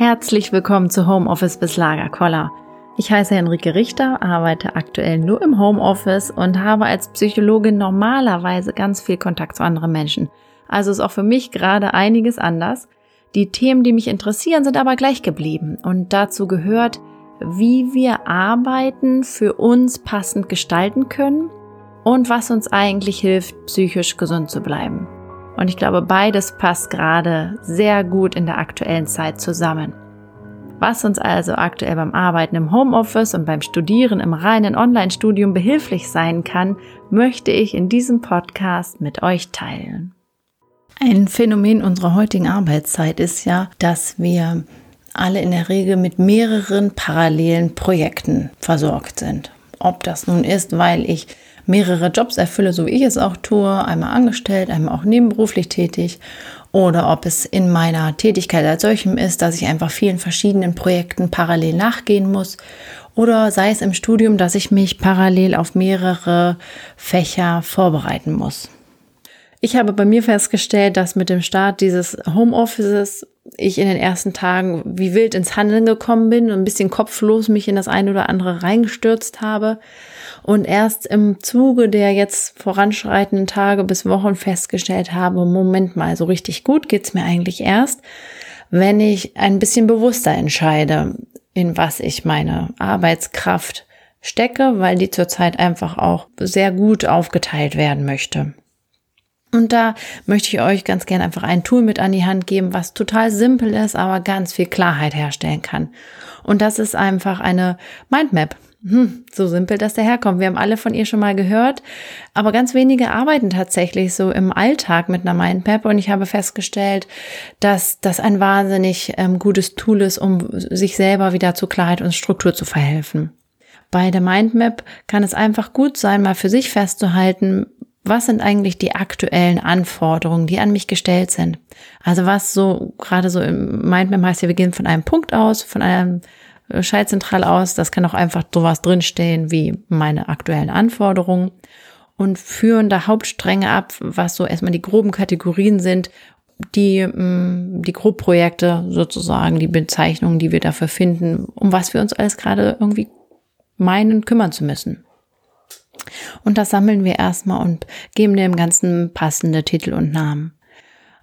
Herzlich willkommen zu Homeoffice bis Lagerkoller. Ich heiße Henrike Richter, arbeite aktuell nur im Homeoffice und habe als Psychologin normalerweise ganz viel Kontakt zu anderen Menschen. Also ist auch für mich gerade einiges anders. Die Themen, die mich interessieren, sind aber gleich geblieben und dazu gehört, wie wir Arbeiten für uns passend gestalten können und was uns eigentlich hilft, psychisch gesund zu bleiben. Und ich glaube, beides passt gerade sehr gut in der aktuellen Zeit zusammen. Was uns also aktuell beim Arbeiten im Homeoffice und beim Studieren im reinen Online-Studium behilflich sein kann, möchte ich in diesem Podcast mit euch teilen. Ein Phänomen unserer heutigen Arbeitszeit ist ja, dass wir alle in der Regel mit mehreren parallelen Projekten versorgt sind. Ob das nun ist, weil ich mehrere Jobs erfülle, so wie ich es auch tue, einmal angestellt, einmal auch nebenberuflich tätig, oder ob es in meiner Tätigkeit als solchem ist, dass ich einfach vielen verschiedenen Projekten parallel nachgehen muss, oder sei es im Studium, dass ich mich parallel auf mehrere Fächer vorbereiten muss. Ich habe bei mir festgestellt, dass mit dem Start dieses Homeoffices ich in den ersten Tagen wie wild ins Handeln gekommen bin und ein bisschen kopflos mich in das eine oder andere reingestürzt habe und erst im Zuge der jetzt voranschreitenden Tage bis Wochen festgestellt habe, Moment mal, so richtig gut geht's mir eigentlich erst, wenn ich ein bisschen bewusster entscheide, in was ich meine Arbeitskraft stecke, weil die zurzeit einfach auch sehr gut aufgeteilt werden möchte. Und da möchte ich euch ganz gerne einfach ein Tool mit an die Hand geben, was total simpel ist, aber ganz viel Klarheit herstellen kann. Und das ist einfach eine Mindmap. Hm, so simpel, dass der herkommt. Wir haben alle von ihr schon mal gehört, aber ganz wenige arbeiten tatsächlich so im Alltag mit einer Mindmap und ich habe festgestellt, dass das ein wahnsinnig ähm, gutes Tool ist, um sich selber wieder zu Klarheit und Struktur zu verhelfen. Bei der Mindmap kann es einfach gut sein, mal für sich festzuhalten, was sind eigentlich die aktuellen Anforderungen, die an mich gestellt sind? Also was so, gerade so im Mindmap heißt ja, wir gehen von einem Punkt aus, von einem äh, Schaltzentral aus. Das kann auch einfach sowas drinstehen wie meine aktuellen Anforderungen und führen da Hauptstränge ab, was so erstmal die groben Kategorien sind, die, mm, die Grobprojekte sozusagen, die Bezeichnungen, die wir dafür finden, um was wir uns alles gerade irgendwie meinen, kümmern zu müssen. Und das sammeln wir erstmal und geben dem Ganzen passende Titel und Namen.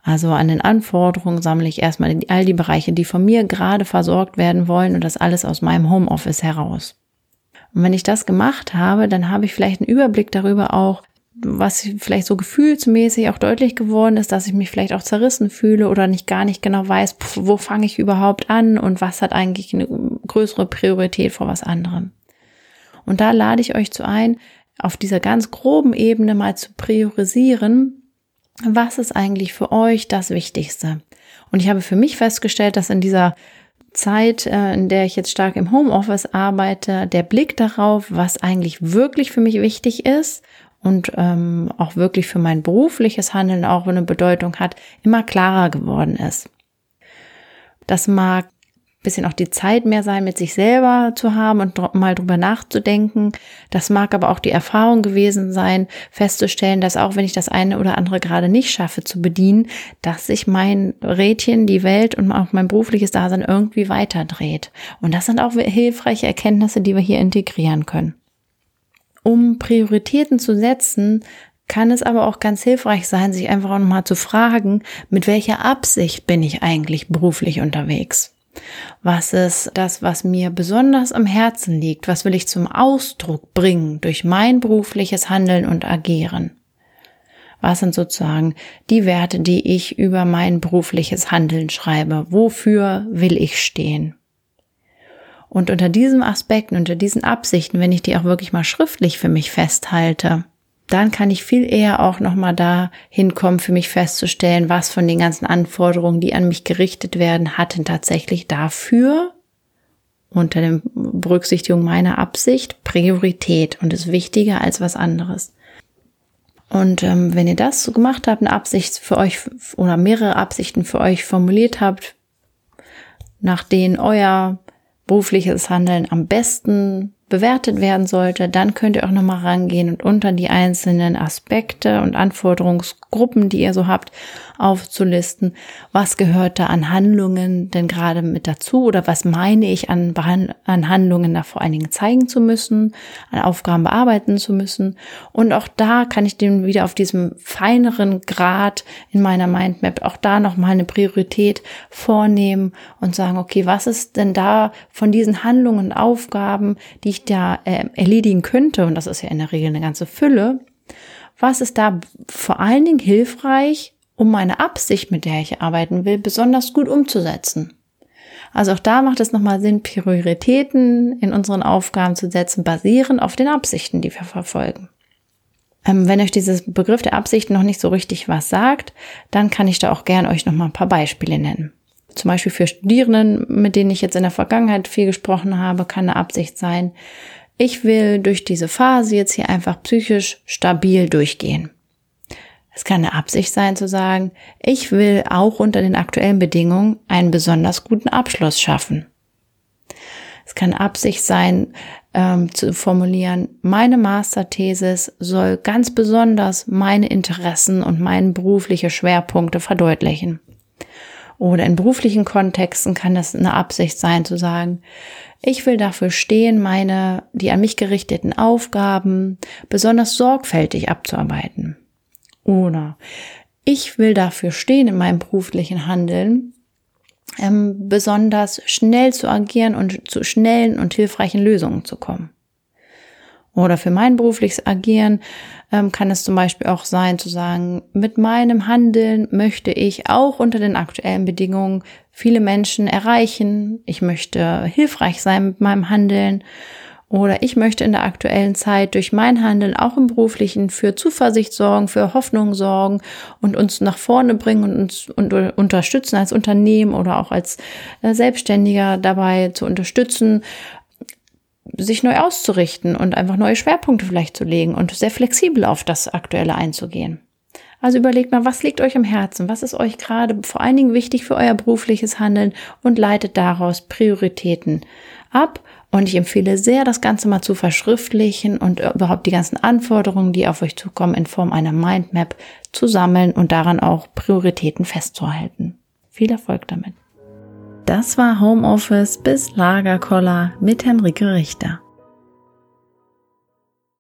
Also an den Anforderungen sammle ich erstmal all die Bereiche, die von mir gerade versorgt werden wollen und das alles aus meinem Homeoffice heraus. Und wenn ich das gemacht habe, dann habe ich vielleicht einen Überblick darüber auch, was vielleicht so gefühlsmäßig auch deutlich geworden ist, dass ich mich vielleicht auch zerrissen fühle oder nicht gar nicht genau weiß, wo fange ich überhaupt an und was hat eigentlich eine größere Priorität vor was anderem. Und da lade ich euch zu ein, auf dieser ganz groben Ebene mal zu priorisieren, was ist eigentlich für euch das Wichtigste? Und ich habe für mich festgestellt, dass in dieser Zeit, äh, in der ich jetzt stark im Homeoffice arbeite, der Blick darauf, was eigentlich wirklich für mich wichtig ist und ähm, auch wirklich für mein berufliches Handeln auch eine Bedeutung hat, immer klarer geworden ist. Das mag bisschen auch die Zeit mehr sein, mit sich selber zu haben und mal drüber nachzudenken. Das mag aber auch die Erfahrung gewesen sein, festzustellen, dass auch wenn ich das eine oder andere gerade nicht schaffe zu bedienen, dass sich mein Rädchen, die Welt und auch mein berufliches Dasein irgendwie weiterdreht. Und das sind auch hilfreiche Erkenntnisse, die wir hier integrieren können. Um Prioritäten zu setzen, kann es aber auch ganz hilfreich sein, sich einfach auch mal zu fragen, mit welcher Absicht bin ich eigentlich beruflich unterwegs? Was ist das, was mir besonders am Herzen liegt? Was will ich zum Ausdruck bringen durch mein berufliches Handeln und Agieren? Was sind sozusagen die Werte, die ich über mein berufliches Handeln schreibe? Wofür will ich stehen? Und unter diesem Aspekt, unter diesen Absichten, wenn ich die auch wirklich mal schriftlich für mich festhalte, dann kann ich viel eher auch nochmal da hinkommen, für mich festzustellen, was von den ganzen Anforderungen, die an mich gerichtet werden, hatten tatsächlich dafür unter der Berücksichtigung meiner Absicht Priorität und ist wichtiger als was anderes. Und ähm, wenn ihr das so gemacht habt, eine Absicht für euch oder mehrere Absichten für euch formuliert habt, nach denen euer berufliches Handeln am besten bewertet werden sollte, dann könnt ihr auch nochmal rangehen und unter die einzelnen Aspekte und Anforderungsgruppen, die ihr so habt, aufzulisten, was gehört da an Handlungen denn gerade mit dazu oder was meine ich an, an Handlungen da vor allen Dingen zeigen zu müssen, an Aufgaben bearbeiten zu müssen. Und auch da kann ich den wieder auf diesem feineren Grad in meiner Mindmap auch da nochmal eine Priorität vornehmen und sagen, okay, was ist denn da von diesen Handlungen und Aufgaben, die da äh, erledigen könnte, und das ist ja in der Regel eine ganze Fülle, was ist da vor allen Dingen hilfreich, um meine Absicht, mit der ich arbeiten will, besonders gut umzusetzen. Also auch da macht es nochmal Sinn, Prioritäten in unseren Aufgaben zu setzen, basierend auf den Absichten, die wir verfolgen. Ähm, wenn euch dieses Begriff der Absichten noch nicht so richtig was sagt, dann kann ich da auch gern euch nochmal ein paar Beispiele nennen. Zum Beispiel für Studierenden, mit denen ich jetzt in der Vergangenheit viel gesprochen habe, kann eine Absicht sein, ich will durch diese Phase jetzt hier einfach psychisch stabil durchgehen. Es kann eine Absicht sein zu sagen, ich will auch unter den aktuellen Bedingungen einen besonders guten Abschluss schaffen. Es kann Absicht sein, ähm, zu formulieren, meine Masterthesis soll ganz besonders meine Interessen und meine berufliche Schwerpunkte verdeutlichen. Oder in beruflichen Kontexten kann das eine Absicht sein zu sagen, ich will dafür stehen, meine, die an mich gerichteten Aufgaben besonders sorgfältig abzuarbeiten. Oder ich will dafür stehen, in meinem beruflichen Handeln ähm, besonders schnell zu agieren und zu schnellen und hilfreichen Lösungen zu kommen. Oder für mein berufliches Agieren ähm, kann es zum Beispiel auch sein zu sagen, mit meinem Handeln möchte ich auch unter den aktuellen Bedingungen viele Menschen erreichen. Ich möchte hilfreich sein mit meinem Handeln. Oder ich möchte in der aktuellen Zeit durch mein Handeln auch im beruflichen für Zuversicht sorgen, für Hoffnung sorgen und uns nach vorne bringen und uns und unterstützen als Unternehmen oder auch als äh, Selbstständiger dabei zu unterstützen, sich neu auszurichten und einfach neue Schwerpunkte vielleicht zu legen und sehr flexibel auf das Aktuelle einzugehen. Also überlegt mal, was liegt euch am Herzen? Was ist euch gerade vor allen Dingen wichtig für euer berufliches Handeln und leitet daraus Prioritäten ab. Und ich empfehle sehr, das Ganze mal zu verschriftlichen und überhaupt die ganzen Anforderungen, die auf euch zukommen, in Form einer Mindmap zu sammeln und daran auch Prioritäten festzuhalten. Viel Erfolg damit! Das war Homeoffice bis Lagerkoller mit Henrike Richter.